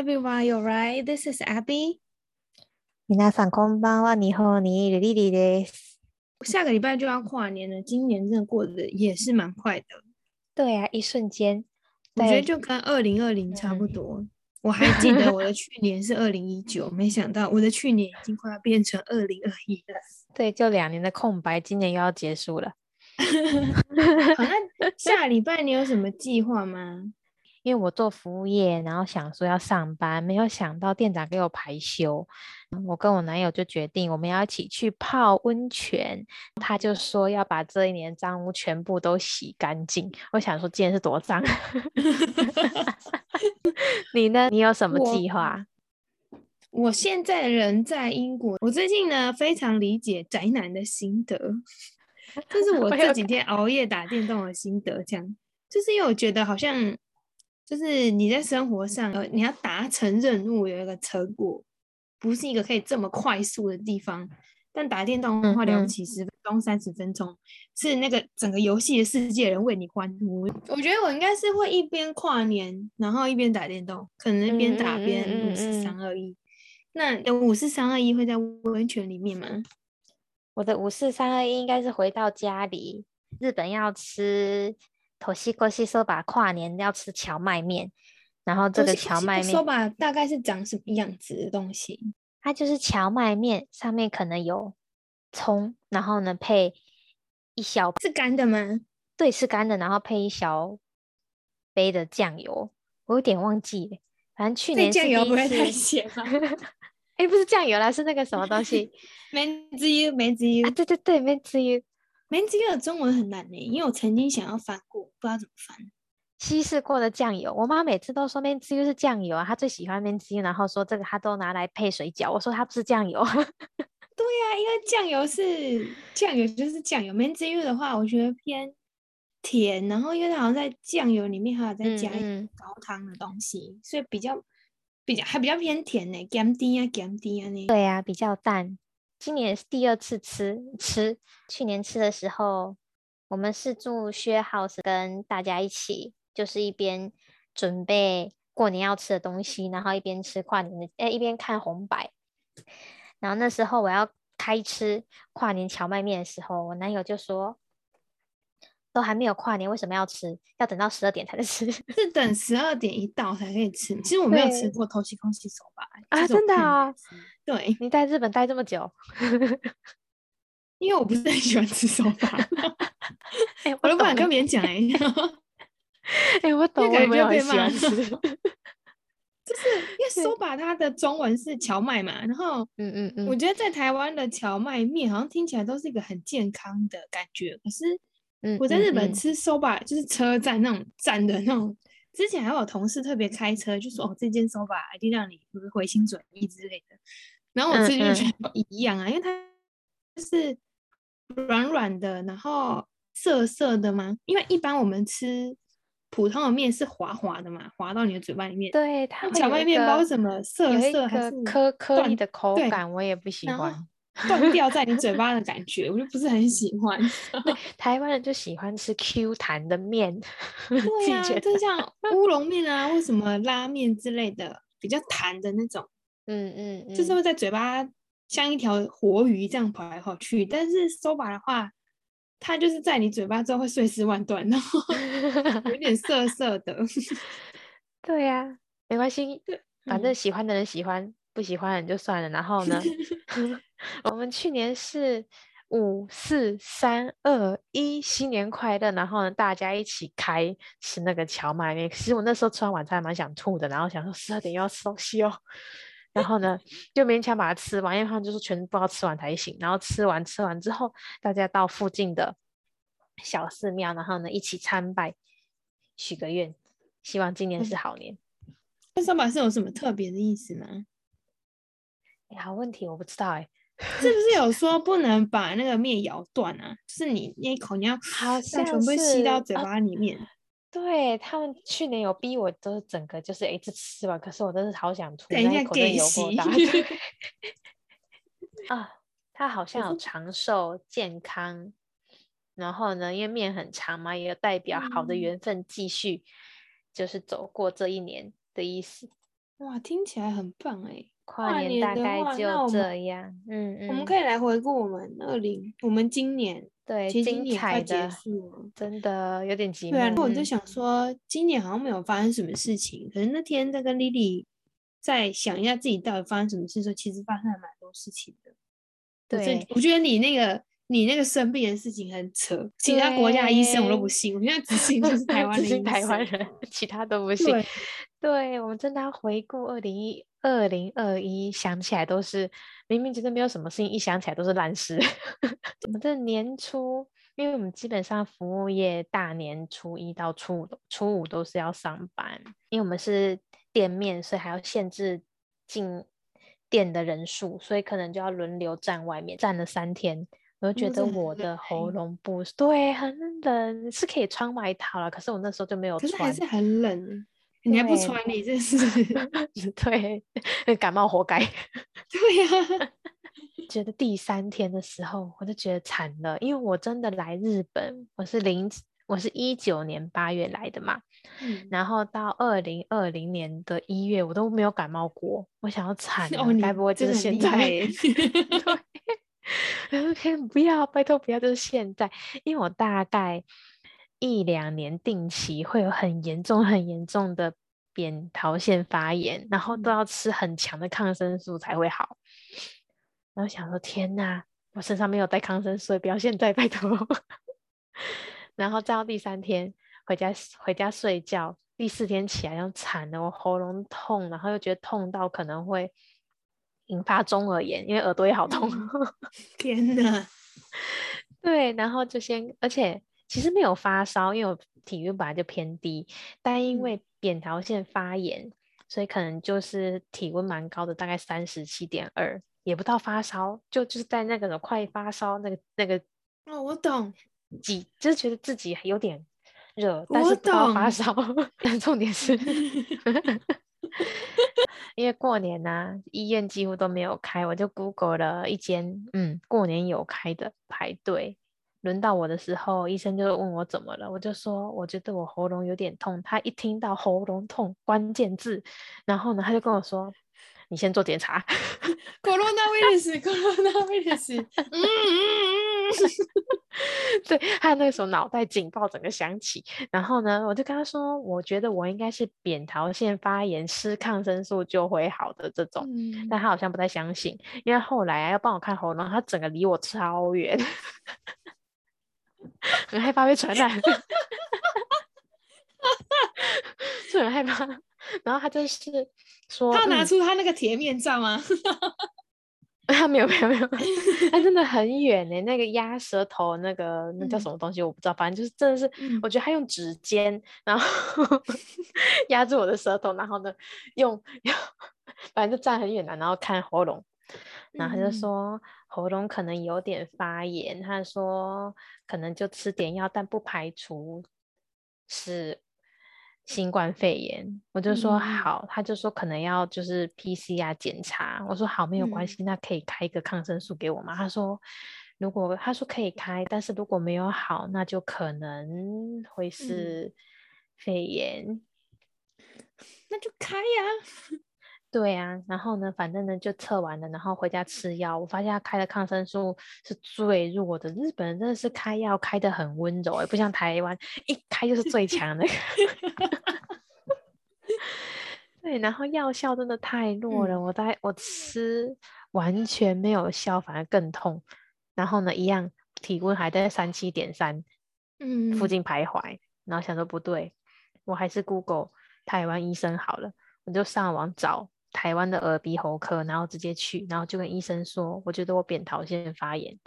everyone, you're right. This is Abby. 皆さんこんばんは。日本にいるリリです。下个礼拜就要跨年了，今年真的过得也是蛮快的。对啊，一瞬间，我觉得在就跟二零二零差不多。我还记得我的去年是二零一九，没想到我的去年已经快要变成二零二一了。对，就两年的空白，今年又要结束了。好，那下礼拜你有什么计划吗？ 因为我做服务业，然后想说要上班，没有想到店长给我排休，我跟我男友就决定我们要一起去泡温泉。他就说要把这一年脏污全部都洗干净。我想说今天是多脏。你呢？你有什么我计划？我现在人在英国，我最近呢非常理解宅男的心得，这是 我这几天熬夜打电动的心得。这样，就是因为我觉得好像，就是你在生活上，呃，你要达成任务有一个成果，不是一个可以这么快速的地方。但打电动的话，了不起十分钟、三十分钟，是那个整个游戏的世界人为你欢呼。我觉得我应该是会一边跨年，然后一边打电动，可能一边打边嗯五四嗯三二一。那五四三二一会在温泉里面吗？我的五四三二一应该是回到家里，日本要吃头西过西说把跨年要吃荞麦面，然后这个荞麦面说吧，大概是长什么样子的东西？它就是荞麦面，上面可能有葱，然后呢配一小是干的吗？对是干的，然后配一小杯的酱油，我有点忘记了，反正去年酱油不会太次，咸吗？哎，不是酱油啦，是那个什么东西 梅子油，梅子油啊？，对对对，没至于。梅子油的中文很难呢，因为我曾经想要翻过，不知道怎么翻。稀释过的酱油，我妈每次都说面汁油是酱油啊，她最喜欢面汁油，然后说这个她都拿来配水饺。我说它不是酱油，对呀、因为酱油是酱油就是酱油，梅子油的话，我觉得偏甜，然后因为它好像在酱油里面还有再嗯加一嗯高汤的东西，所以比较比较还比较偏甜呢，咸甜啊咸甜啊呢。对呀、比较淡。今年是第二次吃吃，去年吃的时候，我们是住薛 house 跟大家一起，就是一边准备过年要吃的东西，然后一边吃跨年的，哎，一边看红白。然后那时候我要开吃跨年荞麦面的时候，我男友就说，都还没有跨年，为什么要吃？要等到十二点才能吃 是等十二点一到才可以吃。其实我没有吃对过头西空气手吧？啊真的啊对，你在日本待这么久，因为我不是很喜欢吃手把，哎、我都不敢跟别人讲哎、哎、我懂，我有被骂很喜欢吃。就是因为手把它的中文是荞麦嘛，然后嗯嗯嗯，我觉得在台湾的荞麦面好像听起来都是一个很健康的感觉，可是嗯我在日本吃 soba 就是车站那种站的那种，之前还有同事特别开车就说哦这间 soba 一定让你就是回心转意之类的，然后我嗯吃就觉嗯得一样啊，因为它就是软软的，然后涩涩的嘛，因为一般我们吃普通的面是滑滑的嘛，滑到你的嘴巴里面，对，它那荞麦面包个什么涩涩还是颗颗粒断的口感，我也不喜欢。断掉在你嘴巴的感觉，我就不是很喜欢。台湾人就喜欢吃 Q 弹的面，对啊，就像乌龙面啊，或什么拉面之类的，比较弹的那种，嗯嗯嗯，就是会在嘴巴像一条活鱼这样跑来跑去。但是 soba 的话，它就是在你嘴巴之后会碎尸万段，然后 有点涩涩的。对呀、没关系，反正嗯喜欢的人喜欢，不喜欢的人就算了。然后呢，我们去年是五四三二一，新年快乐！然后呢，大家一起开吃那个荞麦面。其实我那时候吃完晚餐还蛮想吐的，然后想说十二点又要吃东西哦。然后呢，就勉强把它吃完，因为他们就是全部要吃完才行。然后吃完吃完之后，大家到附近的小寺庙，然后呢一起参拜，许个愿，希望今年是好年。那 soba 是有什么特别的意思吗？哎，好问题，我不知道哎。是不是有说不能把那个面咬断啊？就是你那一口你要全像部吸到嘴巴里面。对他们去年有逼我，都是整个就是一次吃完，可是我真是好想吐，那一口真的给有够息大。啊，它好像长寿、健康，然后呢，因为面很长嘛，也有代表好的嗯缘分继续，就是走过这一年的意思。哇，听起来很棒哎！跨年大概就这样，嗯嗯，我们可以来回顾我们二零，我们今年对其实今精年快结束了。真的有点寂对啊，我。就嗯想说，今年好像没有发生什么事情，可是那天在跟 Lily 在想一下自己到底发生什么事的时候，其实发生了蛮多事情的。对我觉得你那个你那个生病的事情很扯，其他国家的医生我都不信，我现在只信 就是台湾的医只信台湾。人，其他都不信。对，对，我们真的要回顾二零一二零二一，想起来都是明明觉得没有什么事情，一想起来都是烂事。我们这年初，因为我们基本上服务业大年初一到初五初五都是要上班，因为我们是店面，所以还要限制进店的人数，所以可能就要轮流站外面，站了三天。我就觉哦得我的喉欸咙不对，很冷，是可以穿外套了，可是我那时候就没有穿。可是还是很冷，你还不对穿，你这是 对，感冒活该。对呀、觉得第三天的时候，我就觉得惨了，因为我真的来日本，我是零，我是一九年八月来的嘛，嗯，然后到二零二零年的一月，我都没有感冒过。我想要惨了，哦，你该不会就是现在？对，我说不要，拜托不要，就是现在，因为我大概一两年定期会有很严重、很严重的扁桃腺发炎，然后都嗯要吃很强的抗生素才会好。然后想说，天呐，我身上没有带抗生素，不要现在，拜托。然后再到第三天回家回家睡觉，第四天起来又惨了，我喉咙痛，然后又觉得痛到可能会引发中耳炎，因为耳朵也好痛。天哪！对，然后就先，而且其实没有发烧，因为我体温本来就偏低，但因嗯为扁桃腺发炎，所以可能就是体温蛮高的，大概三十七点二，也不到发烧，就就是在那个快发烧那个那个哦，我懂，几，就是觉得自己有点热，但我是不到发烧。但重点是，因为过年呐、医院几乎都没有开，我就 Google 了一间，嗯，过年有开的排队。轮到我的时候，医生就问我怎么了，我就说我觉得我喉咙有点痛。他一听到喉咙痛关键字，然后呢，他就跟我说：“你先做检查。coronavirus，coronavirus，嗯嗯嗯，对，他那个时候脑袋警报整个响起，然后呢，我就跟他说，我觉得我应该是扁桃腺发炎，吃抗生素就会好的这种，嗯但他好像不太相信，因为后来啊要帮我看喉咙，他整个离我超远，很害怕被传染，就很害怕，然后他就是说，他拿嗯出他那个铁面罩吗？他 没有没有没有，他真的很远呢、那个压舌头那个那叫嗯什么东西我不知道，反正就是真的是，嗯我觉得他用指尖，然后压住我的舌头，然后呢用用，反正就站很远的，然后看喉咙，然后他就嗯说喉咙可能有点发炎，他说可能就吃点药，但不排除是新冠肺炎。我就说好，他就说可能要就是 PCR 检查。我说好，没有关嗯系，那可以开一个抗生素给我吗？他说如果他说可以开，但是如果没有好，那就可能会嗯是肺炎。那就开呀。对啊，然后呢，反正呢就测完了，然后回家吃药。我发现他开的抗生素是最弱的，日本人真的是开药开的很温柔、欸，不像台湾一开就是最强的那 个。对，然后药效真的太弱了，嗯我在我吃完全没有效，反而更痛。然后呢，一样体温还在三七点三嗯，附近徘徊，然后想说不对，我还是 Google 台湾医生好了，我就上网找台湾的耳鼻喉科，然后直接去，然后就跟医生说，我觉得我扁桃腺发炎，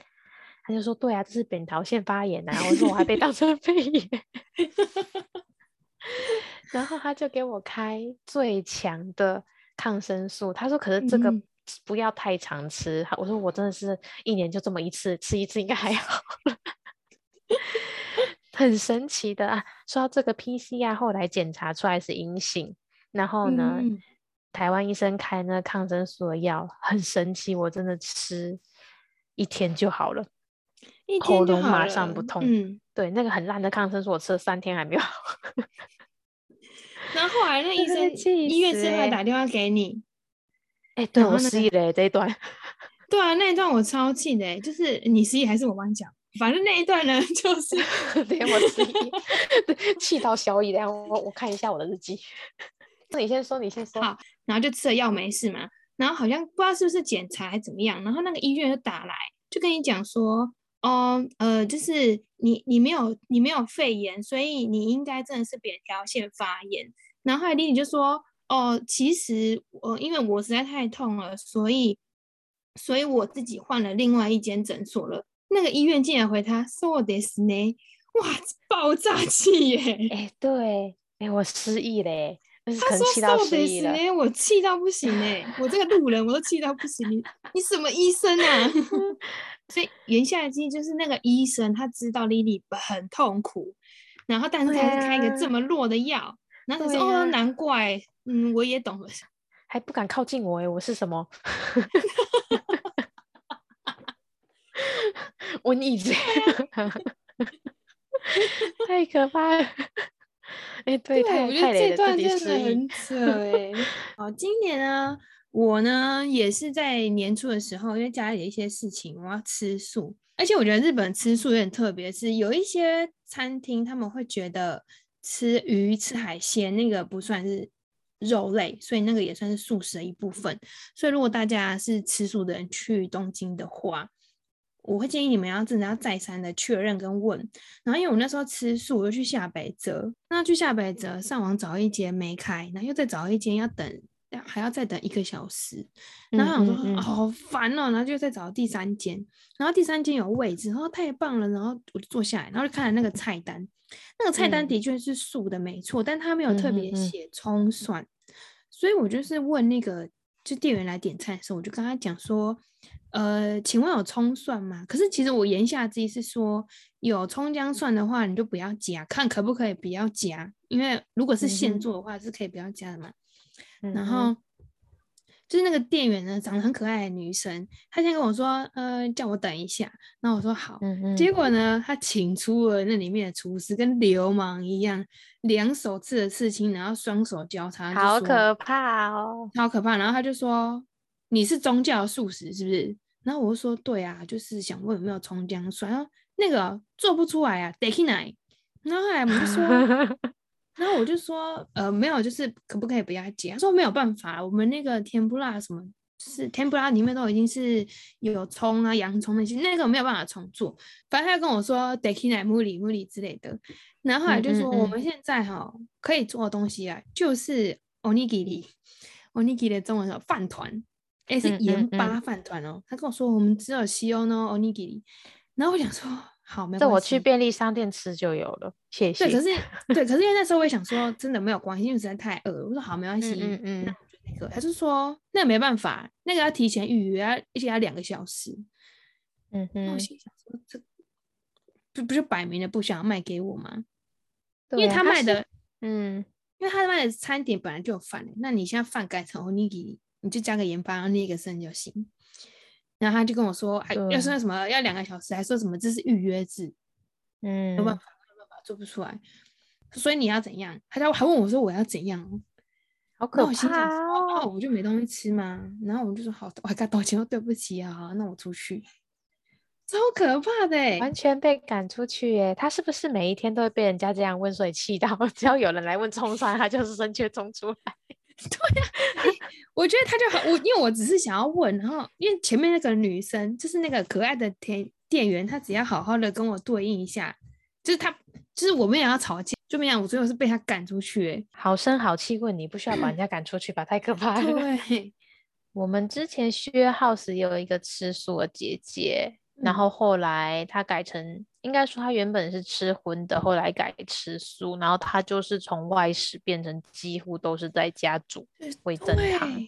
他就说对啊，这是扁桃腺发炎啊，我说我还被当成肺炎，然后他就给我开最强的抗生素，他说可是这个嗯。不要太常吃，他我说我真的是一年就这么一次，吃一次应该还好。很神奇的啊！说到这个 PCR 后来检查出来是阴性，然后呢，嗯台湾医生开那个抗生素的药很神奇，我真的吃一天就好了，一喉咙马上不痛。嗯，对，那个很烂的抗生素我吃了三天还没有好。然然后后来那医生医院是还打电话给你，哎，对我失忆了这一段。对啊，那一段我超气的，就是你失忆还是我帮你讲？反正那一段呢，就是对我失忆，对，气到消忆。然后我我看一下我的日记。那你先说，你先说。好，然后就吃了药没事嘛。然后好像不知道是不是检查还怎么样，然后那个医院就打来，就跟你讲说，哦，呃，就是你你没有你没有肺炎，所以你应该真的是扁桃腺发炎。然后后来丽丽就说，哦，其实我因为我实在太痛了，所以所以我自己换了另外一间诊所了。那个医院竟然回他，so this 呢？哇，爆炸气耶！哎，对，哎，我失忆嘞。他说：“so this 呢？我气到不行哎！我这个路人我都气到不行。你你什么医生啊？所以言下之意就是那个医生他知道 Lily 很痛苦，然后但是还是开一个这么弱的药。然后他说：哦，难怪，嗯，我也懂了，还不敢靠近我哎！我是什么？” 我逆子，太可怕了！哎，对，我觉得这段真的很扯哎。好，今年呢，我呢也是在年初的时候，因为家里的一些事情，我要吃素。而且我觉得日本吃素有点特别，是有一些餐厅他们会觉得吃鱼、吃海鲜那个不算是肉类，所以那个也算是素食的一部分。所以如果大家是吃素的人去东京的话，我会建议你们要真的要再三的确认跟问，然后因为我那时候吃素，我又去下北泽，那去下北泽上网找一间没开，然后又再找一间要等，还要再等一个小时，然后想说好烦哦，然后就再找第三间，然后第三间有位置，然后太棒了，然后我就坐下来，然后就看了那个菜单，那个菜单的确是素的没错，但他没有特别写葱蒜，所以我就是问那个就店员来点菜的时候，我就跟他讲说。呃，请问有葱蒜吗？可是其实我言下之意是说，有葱姜蒜的话，你就不要加，看可不可以不要加，因为如果是现做的话，是可以不要加的嘛。然后就是那个店员呢，长得很可爱的女生，她先跟我说，呃，叫我等一下。那我说好。结果呢，她请出了那里面的厨师，跟流氓一样，两手刺的刺青，然后双手交叉，好可怕哦，好可怕。然后他就说，你是宗教素食是不是？然后我就说，对啊，就是想问有没有葱姜蒜，然后那个做不出来啊，得去奶。然后后来我就说，然后我就说，呃，没有，就是可不可以不要加？他说没有办法，我们那个甜不辣什么，是甜不辣里面都已经是有葱啊、洋葱那些，那个没有办法重做。反正他就跟我说，得去奶、木里木里之类的。然后后来就说，我们现在哈可以做的东西啊，就是 onigiri，onigiri 的中文叫饭团。哎，是盐巴饭团哦。他跟我说，我们只有西欧呢，onigiri。然后我想说，好，没关系。这我去便利商店吃就有了，谢谢。对，可是对，可是因为那时候我也想说，真的没有关系，因为实在太饿了。我说好，没关系。嗯嗯。那那个，他就说，那没办法，那个要提前预约，要而且要两个小时。嗯哼。我心想说，这不不是摆明了不想要卖给我吗？因为他卖的，嗯，因为他卖的餐点本来就有饭，那你现在饭改成 onigiri。你就加个盐巴，然后捏个生就行。然后他就跟我说，还要算什么要两个小时，还说什么这是预约制，嗯，没办法，没办法做不出来。所以你要怎样？他就还问我说我要怎样？好可怕哦！我就没东西吃吗？然后我就说好，我还该道歉，说对不起啊，那我出去。超可怕的，完全被赶出去耶！他是不是每一天都会被人家这样问，所以气到 只要有人来问冲山，他就是生气冲出来。对呀，我觉得他就很我，因为我只是想要问，然后因为前面那个女生就是那个可爱的店店员，她只要好好的跟我对应一下，就是她就是我们也要吵架，就没想我最后是被她赶出去，好声好气问你，不需要把人家赶出去吧？太可怕了。对，我们之前薛 house 有一个吃素的姐姐。然后后来他改成，应该说他原本是吃荤的，后来改吃素，然后他就是从外食变成几乎都是在家煮味增汤。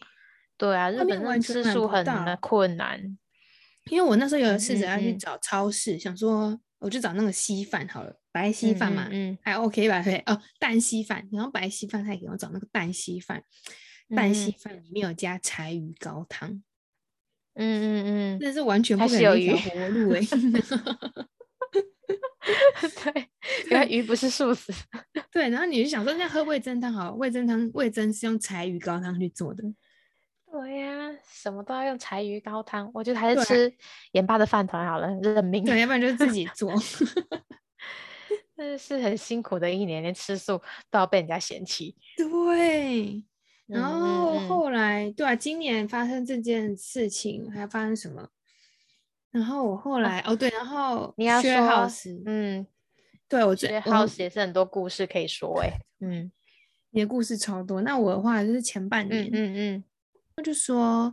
对啊，日本人吃素很困难。因为我那时候有试着要去找超市，想说我就找那个稀饭好了，白稀饭嘛，嗯，还 OK 吧？对哦，蛋稀饭，然后白稀饭他也给我找那个蛋稀饭，蛋稀饭里面有加柴鱼高汤。嗯嗯嗯，那是完全不可能一条活路哎。对，原来鱼不是素食。对，然后你就想说，那喝味增汤好了，味增汤味增是用柴鱼高汤去做的，对呀、什么都要用柴鱼高汤，我觉得还是吃盐巴的饭团好了，认命。对，要不然就是自己做。真的是很辛苦的一年，连吃素都要被人家嫌弃。对，然嗯后后来，对啊，今年发生这件事情，还发生什么？然后我后来，哦对，然后你要说 house，嗯，对我觉得 house 也是很多故事可以说哎、嗯你的故事超多。那我的话就是前半嗯年，嗯嗯我就说，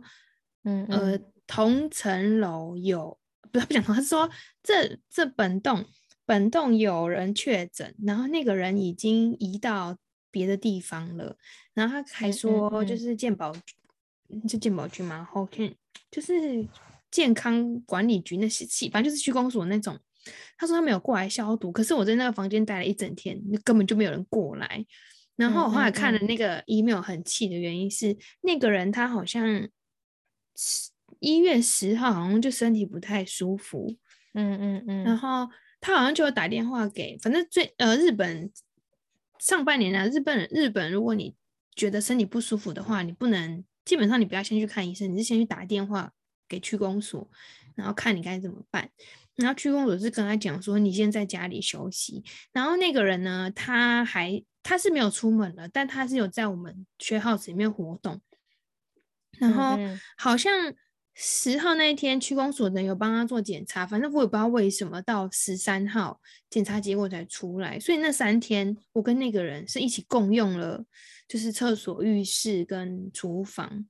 嗯呃嗯，同层楼有，不是不讲同，他是说这这本栋本栋有人确诊，然后那个人已经移到别的地方了，然后他还说就嗯是健保局，嗯是健保局吗？后天就是健康管理局那些系，反正就是区公所那种。他说他没有过来消毒，可是我在那个房间待了一整天，根本就没有人过来。然后我后来看了那个 email，很气的原因是那个人他好像一月十号好像就身体不太舒服，嗯嗯嗯，然后他好像就有打电话给，反正最呃日本上半年啊，日本日本如果你觉得身体不舒服的话，你不能基本上你不要先去看医生，你是先去打电话给区公所，然后看你该怎么办。然后区公所是跟他讲说，你先在家里休息。然后那个人呢，他还他是没有出门了，但他是有在我们学 house 里面活动。然嗯后嗯好像十号那一天，区公所的人有帮他做检查，反正我也不知道为什么到十三号检查结果才出来，所以那三天我跟那个人是一起共用了，就是厕所、浴室跟厨房。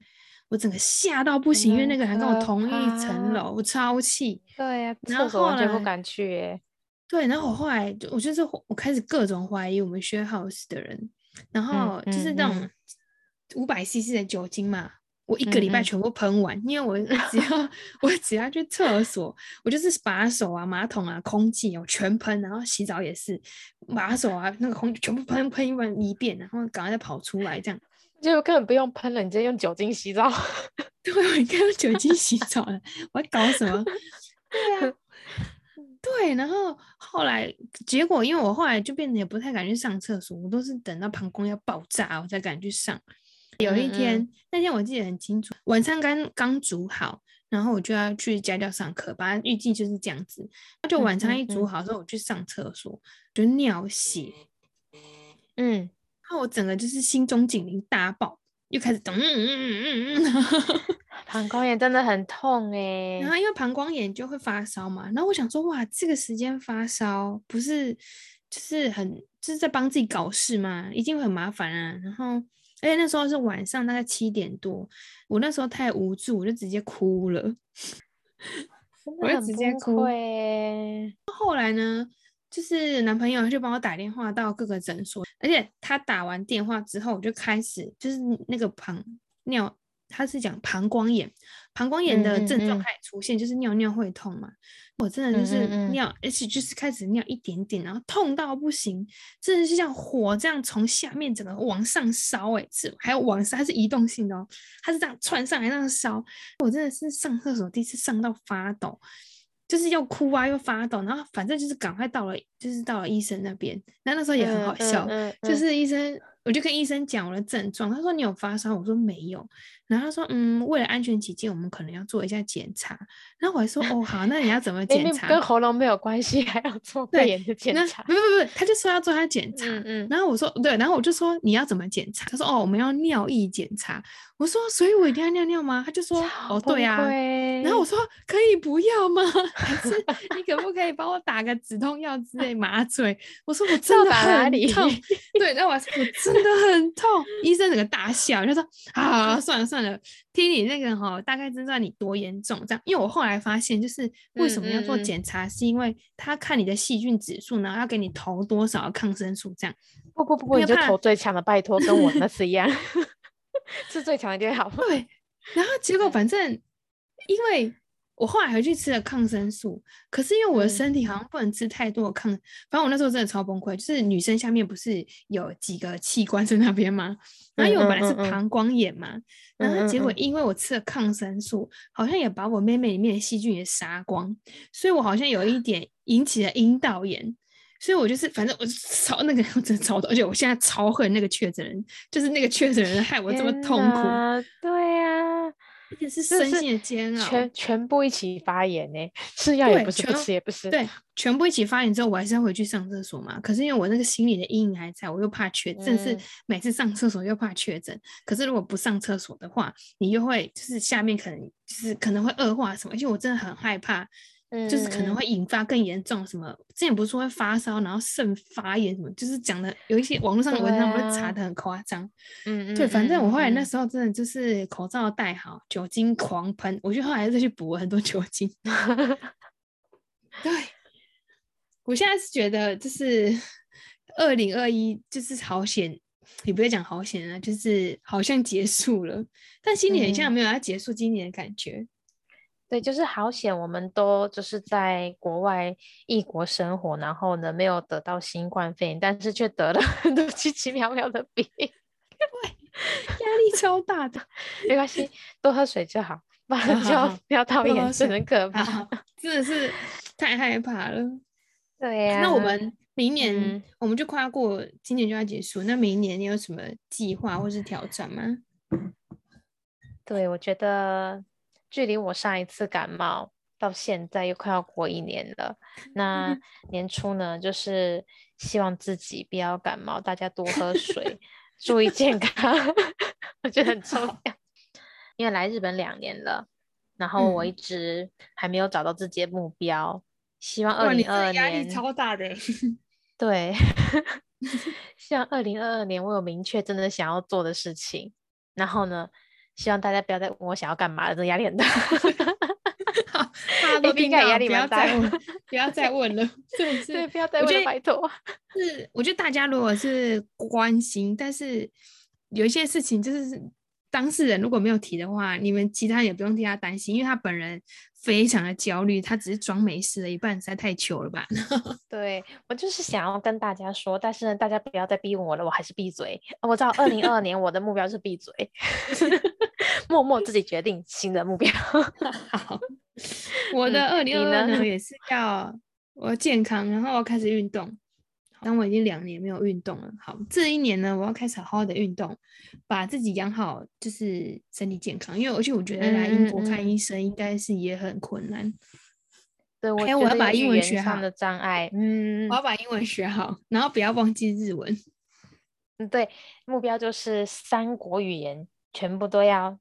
我整个吓到不行，因为那个人还跟我同一层怕楼，我超气。对呀、然后后来不敢去耶。对，然后我后来就我就是我开始各种怀疑我们 share house 的人，然后就是嗯那种嗯五百 CC 的酒精嘛，我一个礼拜全部喷完，因为我 只要我只要去厕所，我就是把手啊、马桶啊、空气我全喷，然后洗澡也是把手啊、那个空气全部喷喷一完一遍，然后赶快再跑出来这样。结果根本不用喷了，你直接用酒精洗澡。对，我应该用酒精洗澡了，我还搞什么？对啊，对，然后后来结果，因为我后来就变得也不太敢去上厕所，我都是等到膀胱要爆炸我才敢去上。有一嗯天，嗯那天我记得很清楚，晚餐刚刚煮好，然后我就要去家教上课，本来预计就是这样子。那就嗯晚餐一煮好之后，我去上厕所，就尿血，嗯，然后我整个就是心中警铃大爆，又开始咚嗯嗯嗯嗯嗯。膀胱炎真的很痛哎、然后因为膀胱炎就会发烧嘛，然后我想说，哇，这个时间发烧不是就是很就是在帮自己搞事嘛？一定会很麻烦啊。然后而且那时候是晚上大概七点多，我那时候太无助，我就直接哭了。我会的很崩直接哭后来呢，就是男朋友就帮我打电话到各个诊所，而且他打完电话之后，我就开始就是那个膀尿，他是讲膀胱炎，膀胱炎的症状开始出现，就是尿尿会痛嘛。我真的就是尿，而且就是开始尿一点点，然后痛到不行，真的是像火这样从下面整个往上烧、欸，哎，是还有往上，它是移动性的哦，它是这样窜上来那样烧，我真的是上厕所第一次上到发抖。就是要哭啊，又发抖，然后反正就是赶快到了，就是到了医生那边。那那时候也很好笑，嗯就嗯是医生，我就跟医生讲我的症状，他说你有发烧，我说没有，然后他说嗯，为了安全起见，我们可能要做一下检查。然后我还说哦好，那你要怎么 明检查？跟喉咙没有关系，还要做对肺炎的检那查不。不不不，他就说要做他检查，嗯嗯，然后我说对，然后我就说你要怎么检查？他说哦，我们要尿液检查。我说所以我一定要尿尿吗？他就说超哦对啊。然后我说可以不要吗？还是你可不可以帮我打个止痛药之类麻醉？我说我真的很痛，对，然后我说我真的很痛。医生整个大笑，就说啊算了算了，听你那个哈、大概知道你多严重这样。因为我后来发现，就是为什么要做嗯嗯嗯检查，是因为他看你的细菌指数，然后要给你投多少抗生素这样。不不不不，你就投最强的，拜托，跟我那次一样，是最强的就会好。对，然后结果嗯反正因为我后来回去吃了抗生素，可是因为我的嗯身体好像不能吃太多的抗，反正我那时候真的超崩溃。就是女生下面不是有几个器官在那边吗？然后因为我本来是膀胱炎嘛，然后结果因为我吃了抗生素，好像也把我妹妹里面的细菌也杀光，所以我好像有一点引起了阴道炎。所以我就是反正我超那个 我真的超多，而且我现在超恨那个确诊人，就是那个确诊人害我这么痛苦，对呀，而且是身心的煎熬，全全部一起发炎呢，吃药也不是，不吃也不是，对，全部一起发炎之后，我还是要回去上厕所嘛。可是因为我那个心理的阴影还在，我又怕确诊，是每次上厕所又怕确诊。可是如果不上厕所的话，你又会就是下面可能就是可能会恶化什么，而且我真的很害怕。就是可能会引发更严重，什么之前不是说会发烧，然后肾发炎什么，就是讲的有一些网络上的文章会查的很夸张。嗯嗯。对，反正我后来那时候真的就是口罩戴好，酒精狂喷，我就后来再去补了很多酒精。对，我现在是觉得就是二零二一就是好险，也不会讲好险啊，就是好像结束了，但心里很像没有要结束今年的感觉。对，就是好险，我们都就是在国外异国生活，然后呢没有得到新冠肺炎，但是却得了很多奇奇妙妙的病，压力超大的。没关系，多喝水就好，不然就要到眼睛很可怕，真的是太害怕了。对呀，那我们明年我们就快要过，今年就要结束，那明年你有什么计划或是挑战吗？对，我觉得。距离我上一次感冒到现在又快要过一年了。那 年初呢，就是希望自己不要感冒，大家多喝水，注意健康，我觉得很重要。因为来日本两年了，然后我一直还没有找到自己的目标，希望二零二二年压力超大的。对，希望二零二二年我有明确真的想要做的事情。然后呢？希望大家不要再问我想要干嘛了，这压力很大。好，大家 都应该压力不要再问，不要再问了，是不是？不要再问，拜托。是，我觉得大家如果是关心，但是有一些事情就是当事人如果没有提的话，你们其他也不用替他担心，因为他本人非常的焦虑，他只是装没事的一半，实在太糗了吧？对我就是想要跟大家说，但是呢，大家不要再逼问我了，我还是闭嘴。我知道二零二二年我的目标是闭嘴。默默自己决定新的目标。好，我的二零二二呢也是要我健康，然后我要开始运动。但我已经两年没有运动了。好，这一年呢，我要开始好好的运动，把自己养好，就是身体健康。因为而且我觉得来英国看医生应该是也很困难。对，我我要把英文学好的障碍，嗯，我要把英文学好，然后不要忘记日文。嗯，对，目标就是三国语言全部都要。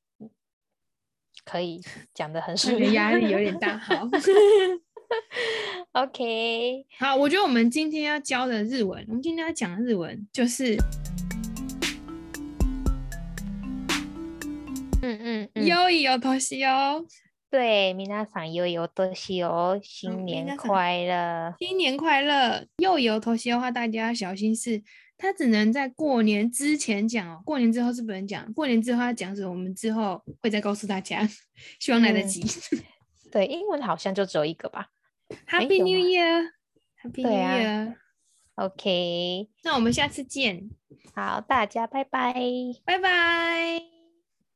可以讲的很顺。利，压力有点大。好，OK，好，我觉得我们今天要教的日文，我们今天要讲的日文就是，嗯嗯，有有多西哦，对，皆さん有有多西哦，新年快乐，新年快乐，又有多西的话，大家要小心是。他只能在过年之前讲哦，过年之后是不能讲。过年之后要讲什么，我们之后会再告诉大家，希望来得及。对，英文好像就只有一个吧。Happy New Year，Happy New Year，OK。那我们下次见。好，大家拜拜，拜拜。